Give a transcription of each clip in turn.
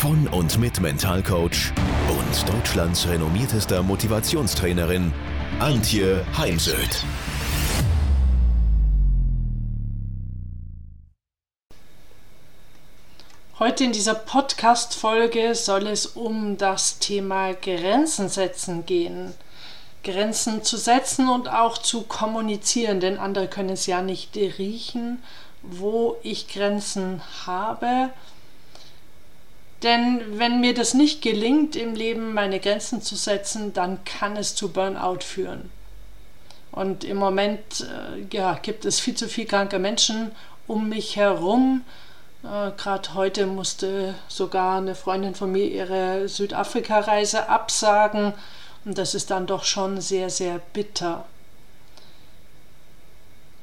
von und mit Mentalcoach und Deutschlands renommiertester Motivationstrainerin Antje Heimsöth. Heute in dieser Podcast-Folge soll es um das Thema Grenzen setzen gehen. Grenzen zu setzen und auch zu kommunizieren, denn andere können es ja nicht riechen wo ich Grenzen habe. Denn wenn mir das nicht gelingt, im Leben meine Grenzen zu setzen, dann kann es zu Burnout führen. Und im Moment äh, ja, gibt es viel zu viele kranke Menschen um mich herum. Äh, Gerade heute musste sogar eine Freundin von mir ihre Südafrika-Reise absagen. Und das ist dann doch schon sehr, sehr bitter.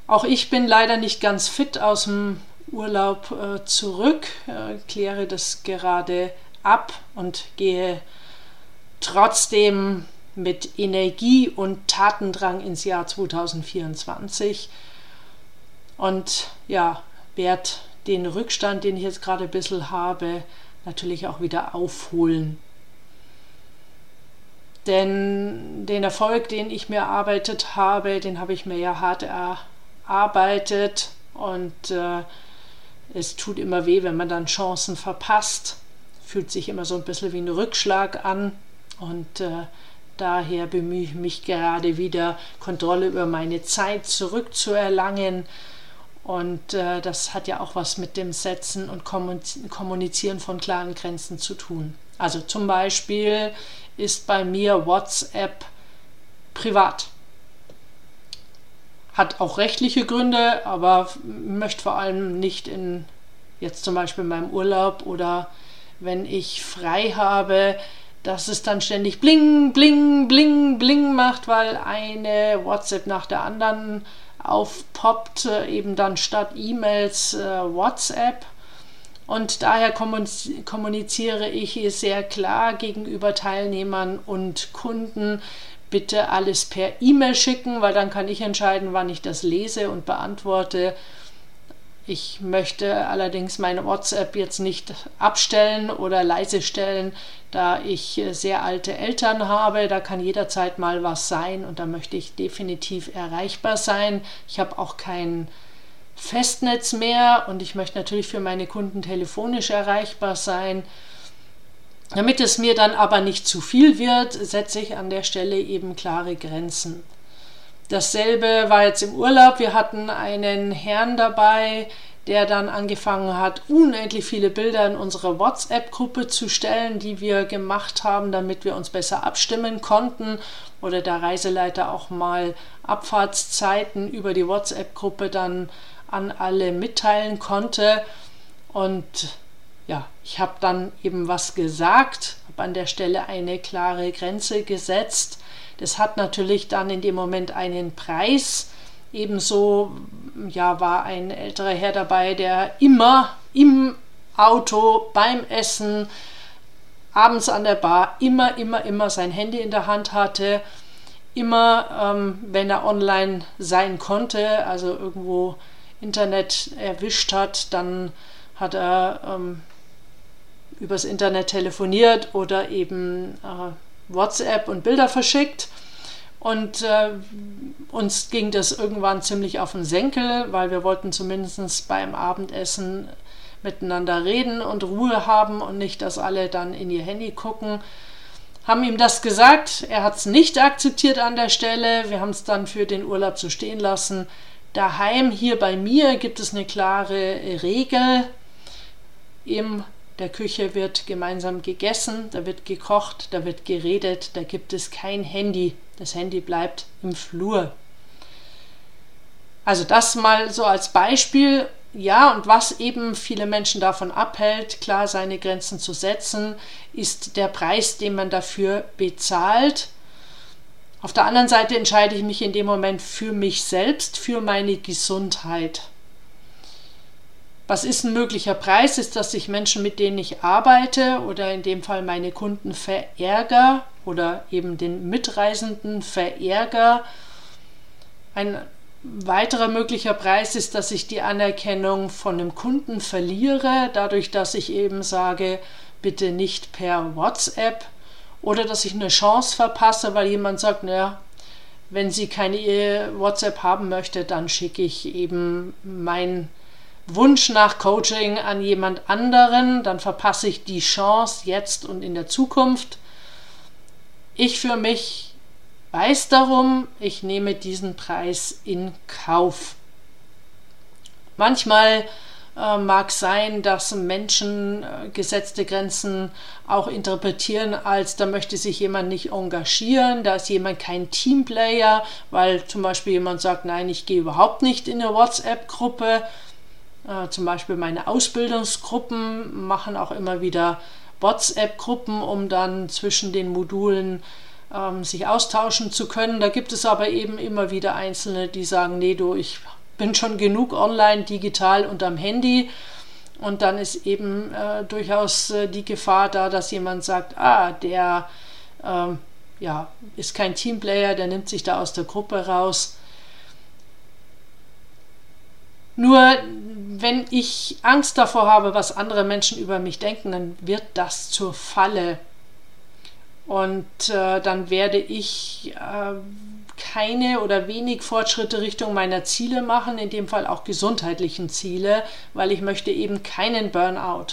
Auch ich bin leider nicht ganz fit aus dem Urlaub äh, zurück, äh, kläre das gerade ab und gehe trotzdem mit Energie und Tatendrang ins Jahr 2024 und ja, werde den Rückstand, den ich jetzt gerade ein bisschen habe, natürlich auch wieder aufholen. Denn den Erfolg, den ich mir erarbeitet habe, den habe ich mir ja hart erarbeitet. Arbeitet und äh, es tut immer weh, wenn man dann Chancen verpasst. Fühlt sich immer so ein bisschen wie ein Rückschlag an und äh, daher bemühe ich mich gerade wieder, Kontrolle über meine Zeit zurückzuerlangen. Und äh, das hat ja auch was mit dem Setzen und Kommunizieren von klaren Grenzen zu tun. Also zum Beispiel ist bei mir WhatsApp privat. Hat auch rechtliche Gründe, aber möchte vor allem nicht in jetzt zum Beispiel in meinem Urlaub oder wenn ich frei habe, dass es dann ständig bling, bling, bling, bling macht, weil eine WhatsApp nach der anderen aufpoppt, eben dann statt E-Mails äh, WhatsApp. Und daher kommuniziere ich sehr klar gegenüber Teilnehmern und Kunden, bitte alles per E-Mail schicken, weil dann kann ich entscheiden, wann ich das lese und beantworte. Ich möchte allerdings meine WhatsApp jetzt nicht abstellen oder leise stellen, da ich sehr alte Eltern habe. Da kann jederzeit mal was sein und da möchte ich definitiv erreichbar sein. Ich habe auch kein Festnetz mehr und ich möchte natürlich für meine Kunden telefonisch erreichbar sein. Damit es mir dann aber nicht zu viel wird, setze ich an der Stelle eben klare Grenzen. Dasselbe war jetzt im Urlaub. Wir hatten einen Herrn dabei, der dann angefangen hat, unendlich viele Bilder in unsere WhatsApp-Gruppe zu stellen, die wir gemacht haben, damit wir uns besser abstimmen konnten oder der Reiseleiter auch mal Abfahrtszeiten über die WhatsApp-Gruppe dann an alle mitteilen konnte. Und ja, ich habe dann eben was gesagt, habe an der Stelle eine klare Grenze gesetzt. Das hat natürlich dann in dem Moment einen Preis. Ebenso ja, war ein älterer Herr dabei, der immer im Auto beim Essen, abends an der Bar, immer, immer, immer sein Handy in der Hand hatte. Immer, ähm, wenn er online sein konnte, also irgendwo Internet erwischt hat, dann hat er ähm, übers Internet telefoniert oder eben äh, WhatsApp und Bilder verschickt. Und äh, uns ging das irgendwann ziemlich auf den Senkel, weil wir wollten zumindest beim Abendessen miteinander reden und Ruhe haben und nicht, dass alle dann in ihr Handy gucken. Haben ihm das gesagt, er hat es nicht akzeptiert an der Stelle. Wir haben es dann für den Urlaub so stehen lassen. Daheim hier bei mir gibt es eine klare Regel. Im der Küche wird gemeinsam gegessen, da wird gekocht, da wird geredet, da gibt es kein Handy. Das Handy bleibt im Flur. Also das mal so als Beispiel. Ja, und was eben viele Menschen davon abhält, klar seine Grenzen zu setzen, ist der Preis, den man dafür bezahlt. Auf der anderen Seite entscheide ich mich in dem Moment für mich selbst, für meine Gesundheit. Was ist ein möglicher Preis? Ist, dass ich Menschen, mit denen ich arbeite oder in dem Fall meine Kunden verärger oder eben den Mitreisenden verärger. Ein weiterer möglicher Preis ist, dass ich die Anerkennung von dem Kunden verliere, dadurch, dass ich eben sage, bitte nicht per WhatsApp oder dass ich eine Chance verpasse, weil jemand sagt, naja, wenn sie keine WhatsApp haben möchte, dann schicke ich eben meinen Wunsch nach Coaching an jemand anderen, dann verpasse ich die Chance jetzt und in der Zukunft. Ich für mich weiß darum, ich nehme diesen Preis in Kauf. Manchmal äh, mag sein, dass Menschen äh, gesetzte Grenzen auch interpretieren als, da möchte sich jemand nicht engagieren, da ist jemand kein Teamplayer, weil zum Beispiel jemand sagt, nein, ich gehe überhaupt nicht in eine WhatsApp-Gruppe. Äh, zum Beispiel meine Ausbildungsgruppen machen auch immer wieder WhatsApp-Gruppen, um dann zwischen den Modulen ähm, sich austauschen zu können. Da gibt es aber eben immer wieder Einzelne, die sagen, nee, du, ich bin schon genug online, digital und am Handy. Und dann ist eben äh, durchaus äh, die Gefahr da, dass jemand sagt, ah, der ähm, ja, ist kein Teamplayer, der nimmt sich da aus der Gruppe raus. Nur wenn ich Angst davor habe, was andere Menschen über mich denken, dann wird das zur Falle. Und äh, dann werde ich äh, keine oder wenig Fortschritte Richtung meiner Ziele machen, in dem Fall auch gesundheitlichen Ziele, weil ich möchte eben keinen Burnout.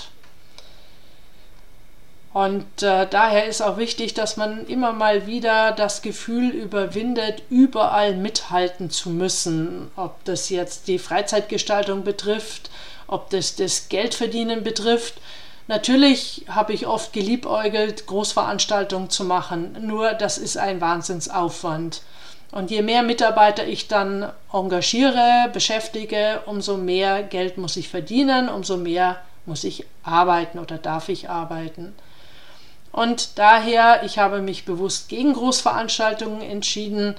Und äh, daher ist auch wichtig, dass man immer mal wieder das Gefühl überwindet, überall mithalten zu müssen. Ob das jetzt die Freizeitgestaltung betrifft, ob das das Geldverdienen betrifft. Natürlich habe ich oft geliebäugelt, Großveranstaltungen zu machen, nur das ist ein Wahnsinnsaufwand. Und je mehr Mitarbeiter ich dann engagiere, beschäftige, umso mehr Geld muss ich verdienen, umso mehr muss ich arbeiten oder darf ich arbeiten. Und daher, ich habe mich bewusst gegen Großveranstaltungen entschieden.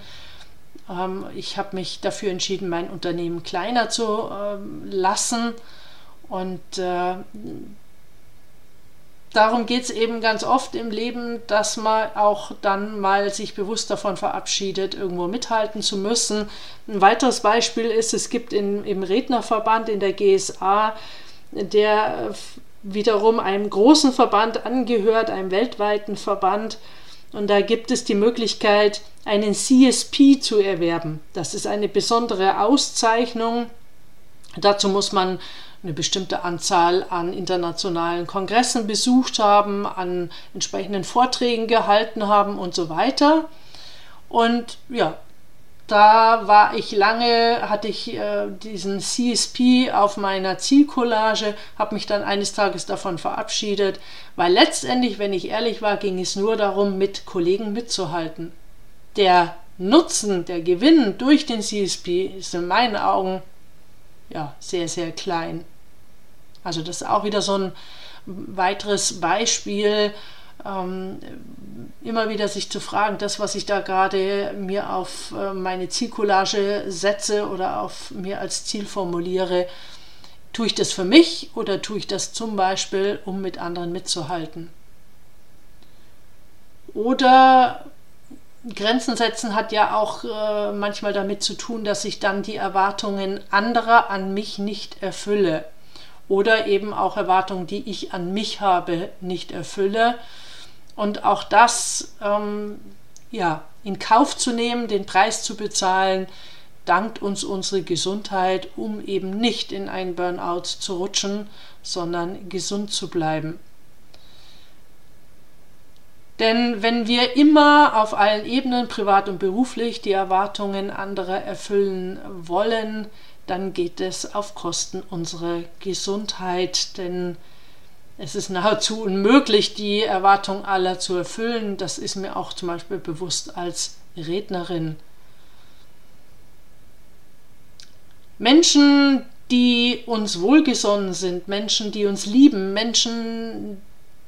Ähm, ich habe mich dafür entschieden, mein Unternehmen kleiner zu ähm, lassen. Und äh, darum geht es eben ganz oft im Leben, dass man auch dann mal sich bewusst davon verabschiedet, irgendwo mithalten zu müssen. Ein weiteres Beispiel ist, es gibt in, im Rednerverband in der GSA, der wiederum einem großen Verband angehört, einem weltweiten Verband. Und da gibt es die Möglichkeit, einen CSP zu erwerben. Das ist eine besondere Auszeichnung. Dazu muss man eine bestimmte Anzahl an internationalen Kongressen besucht haben, an entsprechenden Vorträgen gehalten haben und so weiter. Und ja, da war ich lange, hatte ich äh, diesen CSP auf meiner Zielcollage, habe mich dann eines Tages davon verabschiedet, weil letztendlich, wenn ich ehrlich war, ging es nur darum, mit Kollegen mitzuhalten. Der Nutzen, der Gewinn durch den CSP ist in meinen Augen ja sehr, sehr klein. Also das ist auch wieder so ein weiteres Beispiel, ähm, immer wieder sich zu fragen, das, was ich da gerade mir auf äh, meine Zielcollage setze oder auf mir als Ziel formuliere, tue ich das für mich oder tue ich das zum Beispiel, um mit anderen mitzuhalten? Oder Grenzen setzen hat ja auch äh, manchmal damit zu tun, dass ich dann die Erwartungen anderer an mich nicht erfülle oder eben auch Erwartungen, die ich an mich habe, nicht erfülle. Und auch das ähm, ja, in Kauf zu nehmen, den Preis zu bezahlen, dankt uns unsere Gesundheit, um eben nicht in einen Burnout zu rutschen, sondern gesund zu bleiben. Denn wenn wir immer auf allen Ebenen, privat und beruflich, die Erwartungen anderer erfüllen wollen, dann geht es auf Kosten unserer Gesundheit, denn es ist nahezu unmöglich, die Erwartung aller zu erfüllen. Das ist mir auch zum Beispiel bewusst als Rednerin. Menschen, die uns wohlgesonnen sind, Menschen, die uns lieben, Menschen,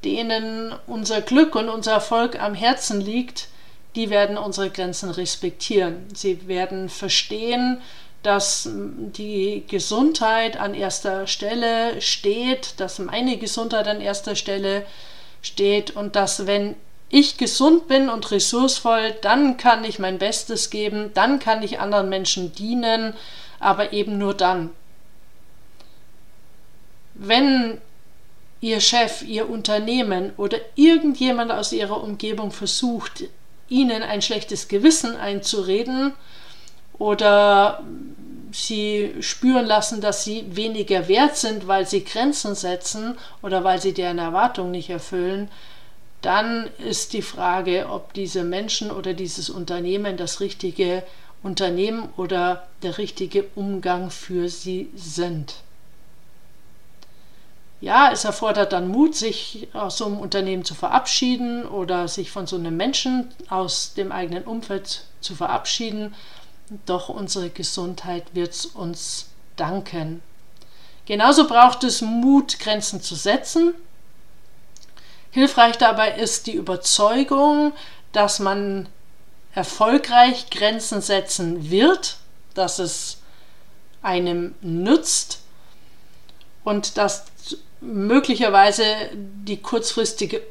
denen unser Glück und unser Erfolg am Herzen liegt, die werden unsere Grenzen respektieren. Sie werden verstehen, dass die Gesundheit an erster Stelle steht, dass meine Gesundheit an erster Stelle steht und dass wenn ich gesund bin und ressourcevoll, dann kann ich mein Bestes geben, dann kann ich anderen Menschen dienen, aber eben nur dann. Wenn Ihr Chef, Ihr Unternehmen oder irgendjemand aus Ihrer Umgebung versucht, Ihnen ein schlechtes Gewissen einzureden oder Sie spüren lassen, dass Sie weniger wert sind, weil Sie Grenzen setzen oder weil Sie deren Erwartungen nicht erfüllen, dann ist die Frage, ob diese Menschen oder dieses Unternehmen das richtige Unternehmen oder der richtige Umgang für sie sind. Ja, es erfordert dann Mut, sich aus so einem Unternehmen zu verabschieden oder sich von so einem Menschen aus dem eigenen Umfeld zu verabschieden. Doch unsere Gesundheit wird uns danken. Genauso braucht es Mut, Grenzen zu setzen. Hilfreich dabei ist die Überzeugung, dass man erfolgreich Grenzen setzen wird, dass es einem nützt und dass möglicherweise die kurzfristige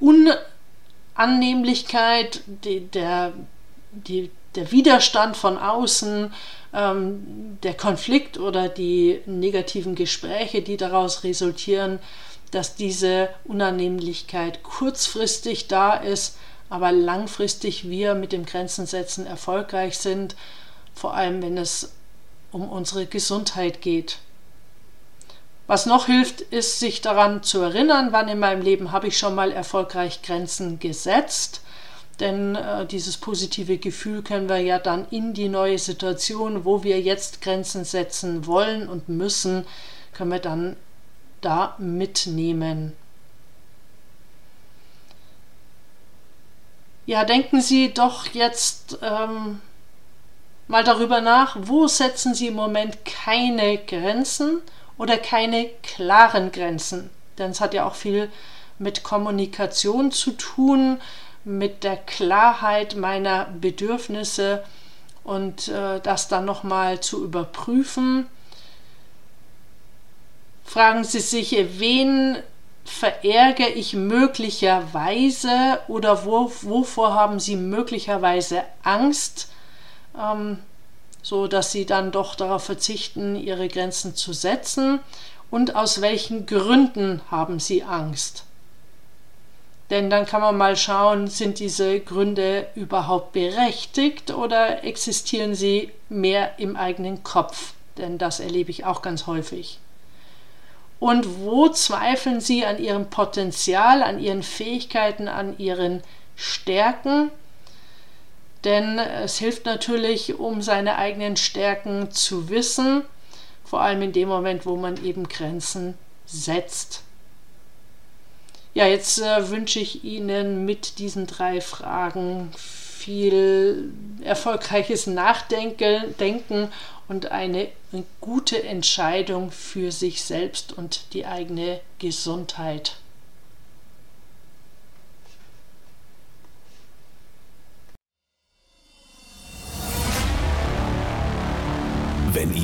Unannehmlichkeit, die, der, die, der Widerstand von außen, ähm, der Konflikt oder die negativen Gespräche, die daraus resultieren, dass diese Unannehmlichkeit kurzfristig da ist, aber langfristig wir mit dem Grenzensetzen erfolgreich sind, vor allem wenn es um unsere Gesundheit geht. Was noch hilft, ist sich daran zu erinnern, wann in meinem Leben habe ich schon mal erfolgreich Grenzen gesetzt. Denn äh, dieses positive Gefühl können wir ja dann in die neue Situation, wo wir jetzt Grenzen setzen wollen und müssen, können wir dann da mitnehmen. Ja, denken Sie doch jetzt ähm, mal darüber nach, wo setzen Sie im Moment keine Grenzen oder keine klaren Grenzen. Denn es hat ja auch viel mit Kommunikation zu tun, mit der Klarheit meiner Bedürfnisse und äh, das dann nochmal zu überprüfen. Fragen Sie sich, wen verärgere ich möglicherweise oder wo, wovor haben Sie möglicherweise Angst? Ähm, so dass sie dann doch darauf verzichten, ihre Grenzen zu setzen und aus welchen Gründen haben sie Angst. Denn dann kann man mal schauen, sind diese Gründe überhaupt berechtigt oder existieren sie mehr im eigenen Kopf? Denn das erlebe ich auch ganz häufig. Und wo zweifeln sie an ihrem Potenzial, an ihren Fähigkeiten, an ihren Stärken? Denn es hilft natürlich, um seine eigenen Stärken zu wissen, vor allem in dem Moment, wo man eben Grenzen setzt. Ja, jetzt äh, wünsche ich Ihnen mit diesen drei Fragen viel erfolgreiches Nachdenken und eine gute Entscheidung für sich selbst und die eigene Gesundheit.